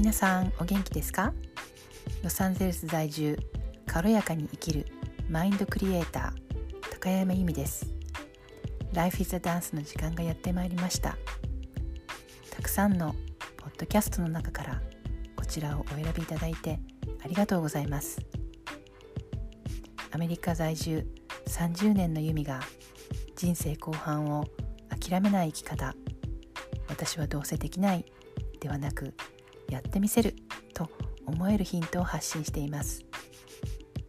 皆さんお元気ですか？ロサンゼルス在住軽やかに生きるマインドクリエイター高山由美です。Life is a Dance の時間がやってまいりました。たくさんのポッドキャストの中からこちらをお選びいただいてありがとうございます。アメリカ在住30年の由美が人生後半を諦めない生き方。私はどうせできないではなくやってみせると思えるヒントを発信しています。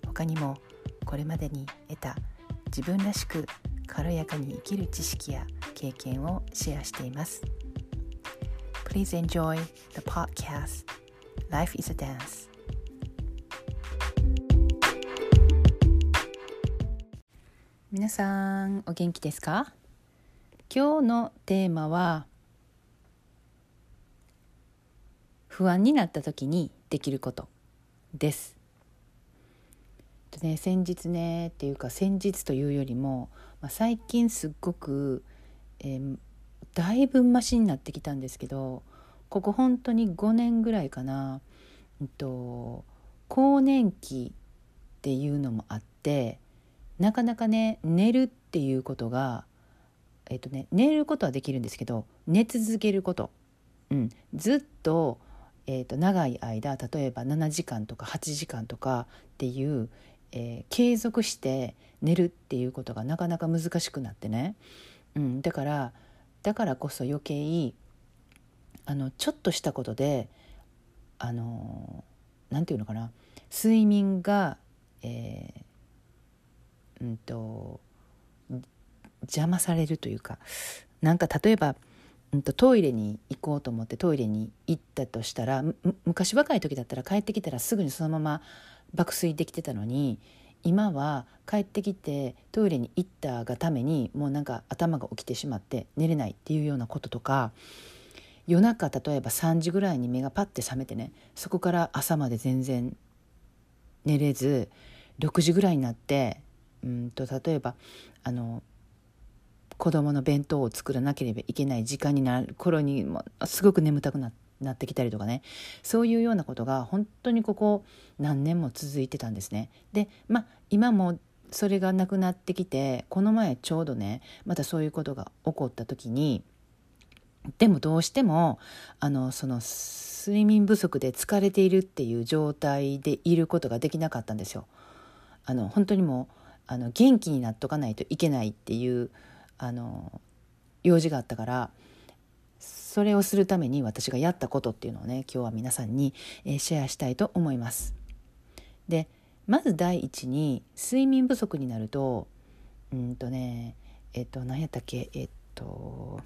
他にもこれまでに得た自分らしく軽やかに生きる知識や経験をシェアしています。Please enjoy the podcast. Life is a Dance. 皆さんお元気ですか今日のテーマは不安になった時にできることです。とね、先日ねっていうか先日というよりも、まあ、最近すっごく、えー、だいぶマシになってきたんですけどここ本当に5年ぐらいかな、うんと、更年期っていうのもあってなかなかね寝るっていうことがえっ、とね寝ることはできるんですけど寝続けること、うん、ずっとえー、と長い間例えば7時間とか8時間とかっていう、えー、継続して寝るっていうことがなかなか難しくなってね、うん、だからだからこそ余計あのちょっとしたことであのなんていうのかな。睡眠が、えー、うんと邪魔されるというか。なんか例えばうんと、トイレに行こうと思ってトイレに行ったとしたら昔若い時だったら帰ってきたらすぐにそのまま爆睡できてたのに今は帰ってきてトイレに行ったがためにもうなんか頭が起きてしまって寝れないっていうようなこととか夜中例えば3時ぐらいに目がパッて覚めてねそこから朝まで全然寝れず6時ぐらいになってうんと例えばあの子供の弁当を作らなければいけない時間になる頃にもすごく眠たくなってきたりとかねそういうようなことが本当にここ何年も続いてたんですね。でまあ今もそれがなくなってきてこの前ちょうどねまたそういうことが起こった時にでもどうしてもあのその睡眠不足で疲れているっていう状態でいることができなかったんですよ。あの本当にもうあの元気になっとかないといけないっていうあの用事があったからそれをするために私がやったことっていうのをね今日は皆さんに、えシェアしたいと思います。でまず第一に睡眠不足になるとうんとねえっと何やったっけえっと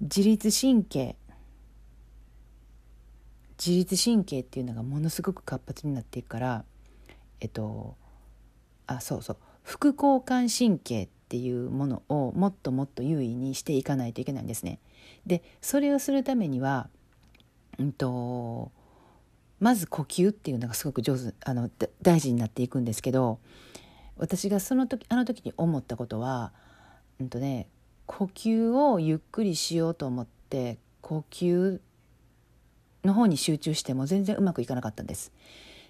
自律神経自律神経っていうのがものすごく活発になっていくからえっとあそうそう副交感神経っていうものをもっともっと優位にしていかないといけないんですね。でそれをするためには、うんと、まず呼吸っていうのがすごく上手あの大事になっていくんですけど私がその時あの時に思ったことは、うんとね、呼吸をゆっくりしようと思って呼吸の方に集中しても全然うまくいかなかったんです。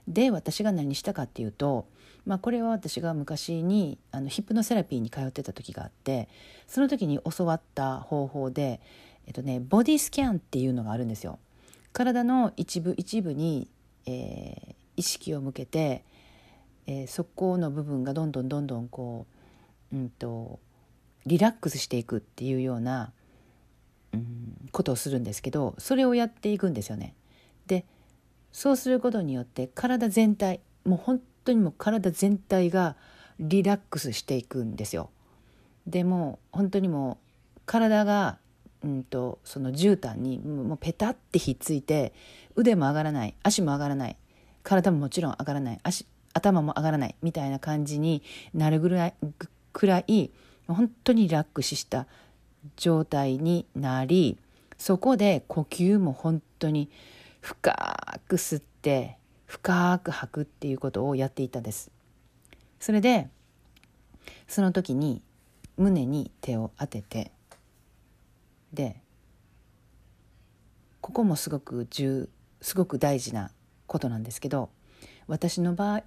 で私が何したかっていうとまあ、これは私が昔にあのヒップノセラピーに通ってた時があってその時に教わった方法で、えっとね、ボディスキャンっていうのがあるんですよ。体の一部一部に、えー、意識を向けて、えー、そこの部分がどんどんどんどんこう、うんと、リラックスしていくっていうような、うん、ことをするんですけどそれをやっていくんですよね。でそうすることによって体全体もう本当にもう体全体がリラックスしていくんですよ。でも本当にもう体が、うんと、その絨毯にもうペタってひっついて腕も上がらない足も上がらない体ももちろん上がらない足頭も上がらないみたいな感じになるぐらいくらい本当にリラックスした状態になりそこで呼吸も本当に深く吸って深く吐くっていうことをやっていたんですそれでその時に胸に手を当ててでここもすごく重すごく大事なことなんですけど私の場合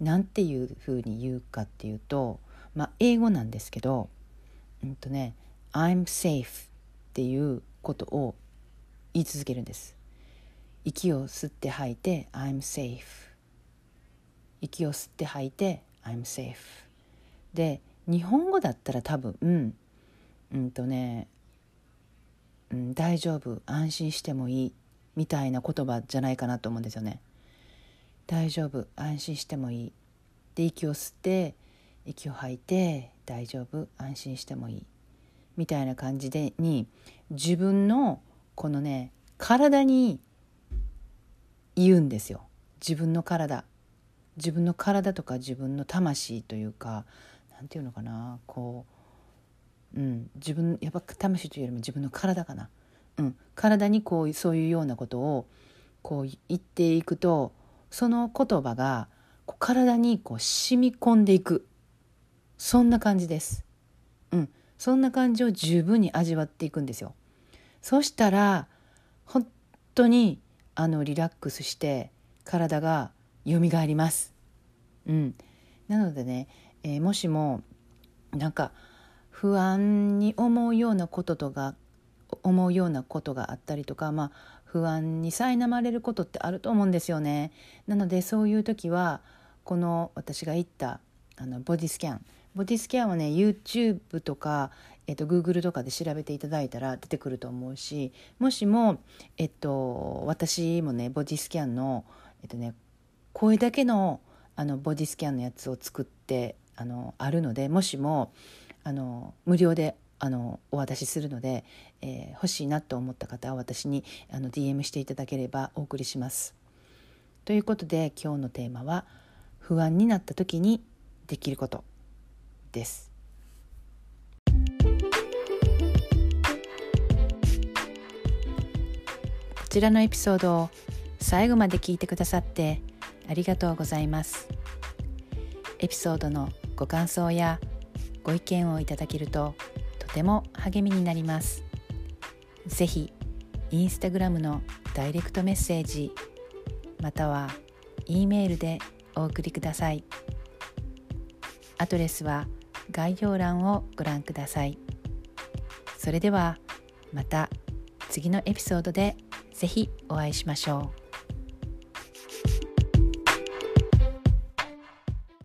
何ていうふうに言うかっていうと、まあ、英語なんですけど、うんとね「I'm safe」っていうことを言い続けるんです。息を吸って吐いて「I'm safe」息を吸って吐いて「I'm safe」で日本語だったら多分うんうんとね、うん、大丈夫安心してもいいみたいな言葉じゃないかなと思うんですよね。大丈夫安心してもいい。で息を吸って息を吐いて大丈夫安心してもいい。みたいな感じでに自分のこのね体に言うんですよ。自分の体。自分の体とか自分の魂というか何て言うのかな。こう、うん、自分やっぱ魂というよりも自分の体かな、うん、体にこうそういうようなことをこう言っていくとその言葉がこう体にこう染み込んでいく。そんな感じです。うん、そんな感じを十分に味わっていくんですよ。そしたら本当にあのリラックスして体がよみがえります。うん、なのでね、えー、もしもなんか不安に思うようなこととか思うようなことがあったりとか、まあ、不安に苛まれることってあると思うんですよね。なのでそういう時はこの私が言ったあのボディスキャンボディスキャンはね YouTube とか、えっと、Google とかで調べていただいたら出てくると思うしもしも、えっと、私もねボディスキャンの、えっとね、声だけのあのボディスキャンのやつを作ってあのあるのでもしもあの無料であのお渡しするので、えー、欲しいなと思った方は私にあの DM していただければお送りします。ということで今日のテーマは「不安になった時にできること」です。ちらのエピソードを最後まで聞いてくださってありがとうございます。エピソードのご感想やご意見をいただけるととても励みになります。ぜひインスタグラムのダイレクトメッセージまたは E メールでお送りください。アドレスは概要欄をご覧ください。それではまた次のエピソードで。ぜひお会いしましょう。